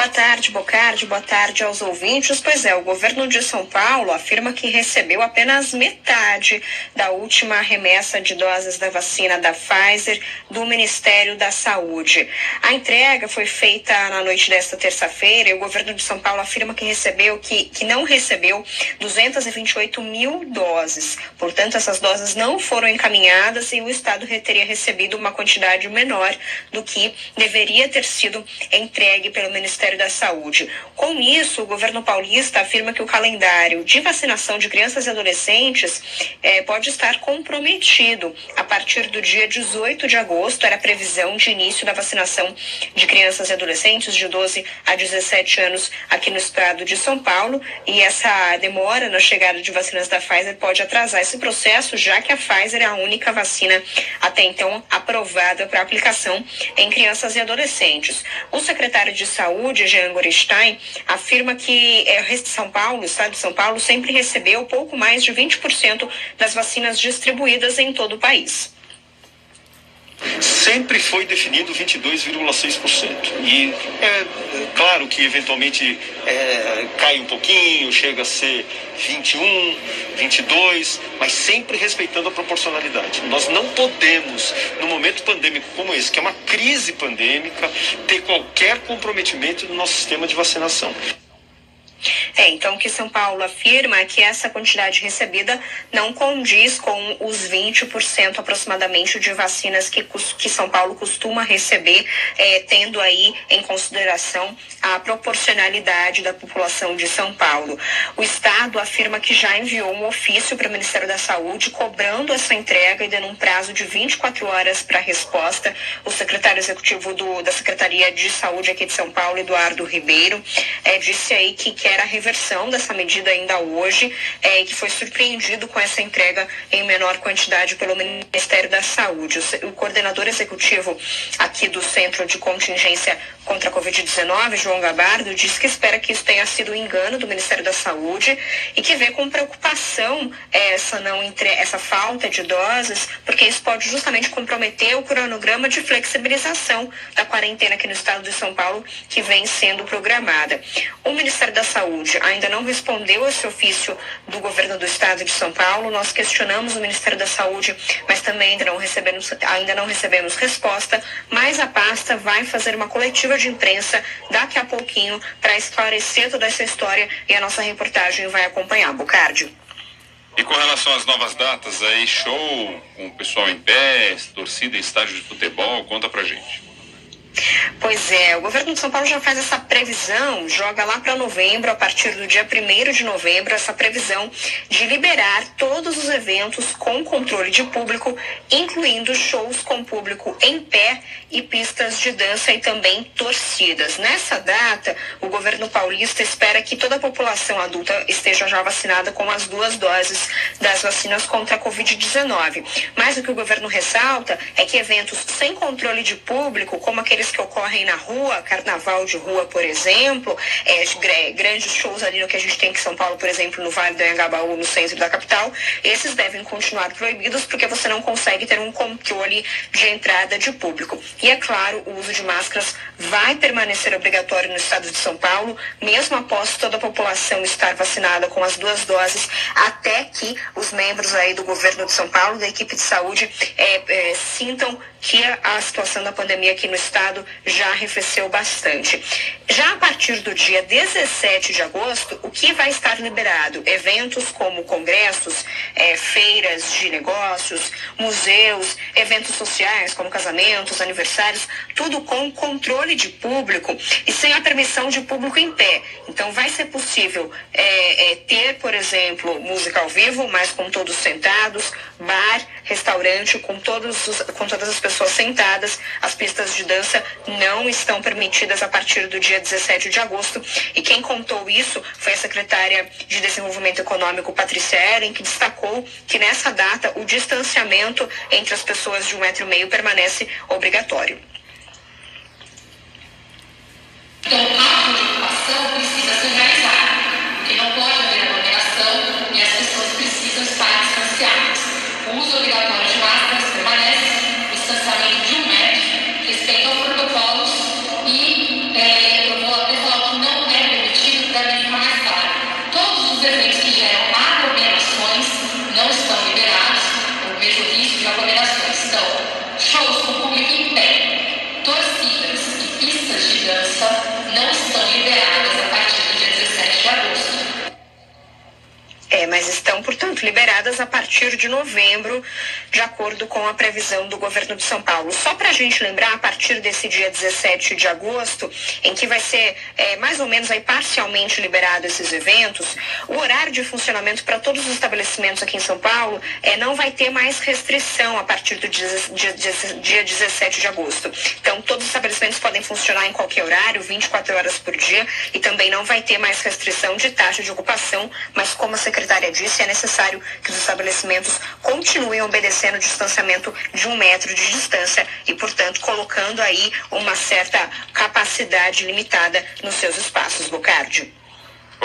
Boa tarde, Bocardi. Boa tarde aos ouvintes. Pois é, o governo de São Paulo afirma que recebeu apenas metade da última remessa de doses da vacina da Pfizer do Ministério da Saúde. A entrega foi feita na noite desta terça-feira e o governo de São Paulo afirma que recebeu, que, que não recebeu 228 mil doses. Portanto, essas doses não foram encaminhadas e o Estado teria recebido uma quantidade menor do que deveria ter sido entregue pelo Ministério da Saúde. Com isso, o governo paulista afirma que o calendário de vacinação de crianças e adolescentes eh, pode estar comprometido. A partir do dia 18 de agosto, era a previsão de início da vacinação de crianças e adolescentes de 12 a 17 anos aqui no estado de São Paulo. E essa demora na chegada de vacinas da Pfizer pode atrasar esse processo, já que a Pfizer é a única vacina até então aprovada para aplicação em crianças e adolescentes. O secretário de Saúde, Jean Gorenstein, afirma que é, São Paulo, o estado de São Paulo, sempre recebeu pouco mais de 20% das vacinas distribuídas em todo o país sempre foi definido 22,6%. E é claro que eventualmente é, cai um pouquinho, chega a ser 21, 22, mas sempre respeitando a proporcionalidade. Nós não podemos, no momento pandêmico como esse, que é uma crise pandêmica, ter qualquer comprometimento no nosso sistema de vacinação. É, então que São Paulo afirma é que essa quantidade recebida não condiz com os 20% aproximadamente de vacinas que, que São Paulo costuma receber, é, tendo aí em consideração a proporcionalidade da população de São Paulo. O Estado afirma que já enviou um ofício para o Ministério da Saúde cobrando essa entrega e dando um prazo de 24 horas para resposta. O secretário executivo do, da Secretaria de Saúde aqui de São Paulo, Eduardo Ribeiro, é, disse aí que quer a reversão dessa medida ainda hoje, é, que foi surpreendido com essa entrega em menor quantidade pelo Ministério da Saúde. O, coordenador executivo aqui do Centro de Contingência contra a Covid-19, João Gabardo, disse que espera que isso tenha sido um engano do Ministério da Saúde e que vê com preocupação essa, não entre, essa falta de doses, porque isso pode justamente comprometer o cronograma de flexibilização da quarentena aqui no estado de São Paulo, que vem sendo programada. O Ministério da Saúde ainda não respondeu esse ofício do governo do estado de São Paulo. Nós questionamos o Ministério da Saúde, mas também ainda não recebemos, ainda não recebemos resposta, mas a pasta vai fazer uma coletiva de imprensa daqui a pouquinho para esclarecer toda essa história e a nossa reportagem vai acompanhar. Bocardi. E com relação às novas datas, aí show com o pessoal em pé, torcida em estádio de futebol, conta pra gente. Pois é, o governo de São Paulo já faz essa previsão, joga lá para novembro, a partir do dia 1 de novembro, essa previsão de liberar todos os eventos com controle de público, incluindo shows com público em pé e pistas de dança e também torcidas. Nessa data, o governo paulista espera que toda a população adulta esteja já vacinada com as duas doses das vacinas contra a Covid-19. Mas o que o governo ressalta é que eventos sem controle de público, como aquele aqueles que ocorrem na rua, carnaval de rua, por exemplo, é, grandes shows ali no que a gente tem em São Paulo, por exemplo, no Vale do Anhangabaú, no centro da capital, esses devem continuar proibidos porque você não consegue ter um controle de entrada de público. E é claro, o uso de máscaras vai permanecer obrigatório no estado de São Paulo, mesmo após toda a população estar vacinada com as duas doses, até que os membros aí do governo de São Paulo, da equipe de saúde, é, é, sintam que a situação da pandemia aqui no estado já arrefeceu bastante. Já a partir do dia 17 de agosto, o que vai estar liberado? Eventos como congressos, é, feiras de negócios, museus, eventos sociais como casamentos, aniversários, tudo com controle de público e sem a permissão de público em pé. Então vai ser possível é, é, ter, por exemplo, música ao vivo, mas com todos sentados, bar, restaurante, com, todos os, com todas as pessoas pessoas sentadas. As pistas de dança não estão permitidas a partir do dia 17 de agosto. E quem contou isso foi a secretária de Desenvolvimento Econômico, Patrícia Eren, que destacou que nessa data o distanciamento entre as pessoas de um metro e meio permanece obrigatório. Mas estão, portanto, liberadas a partir de novembro, de acordo com a previsão do governo de São Paulo. Só para a gente lembrar, a partir desse dia 17 de agosto, em que vai ser é, mais ou menos aí parcialmente liberado esses eventos, o horário de funcionamento para todos os estabelecimentos aqui em São Paulo é, não vai ter mais restrição a partir do dia, dia, dia 17 de agosto. Então, todos os estabelecimentos podem funcionar em qualquer horário, 24 horas por dia, e também não vai ter mais restrição de taxa de ocupação, mas como a secretária disse, é necessário que os estabelecimentos continuem obedecendo o distanciamento de um metro de distância e, portanto, colocando aí uma certa capacidade limitada nos seus espaços, Bocardi.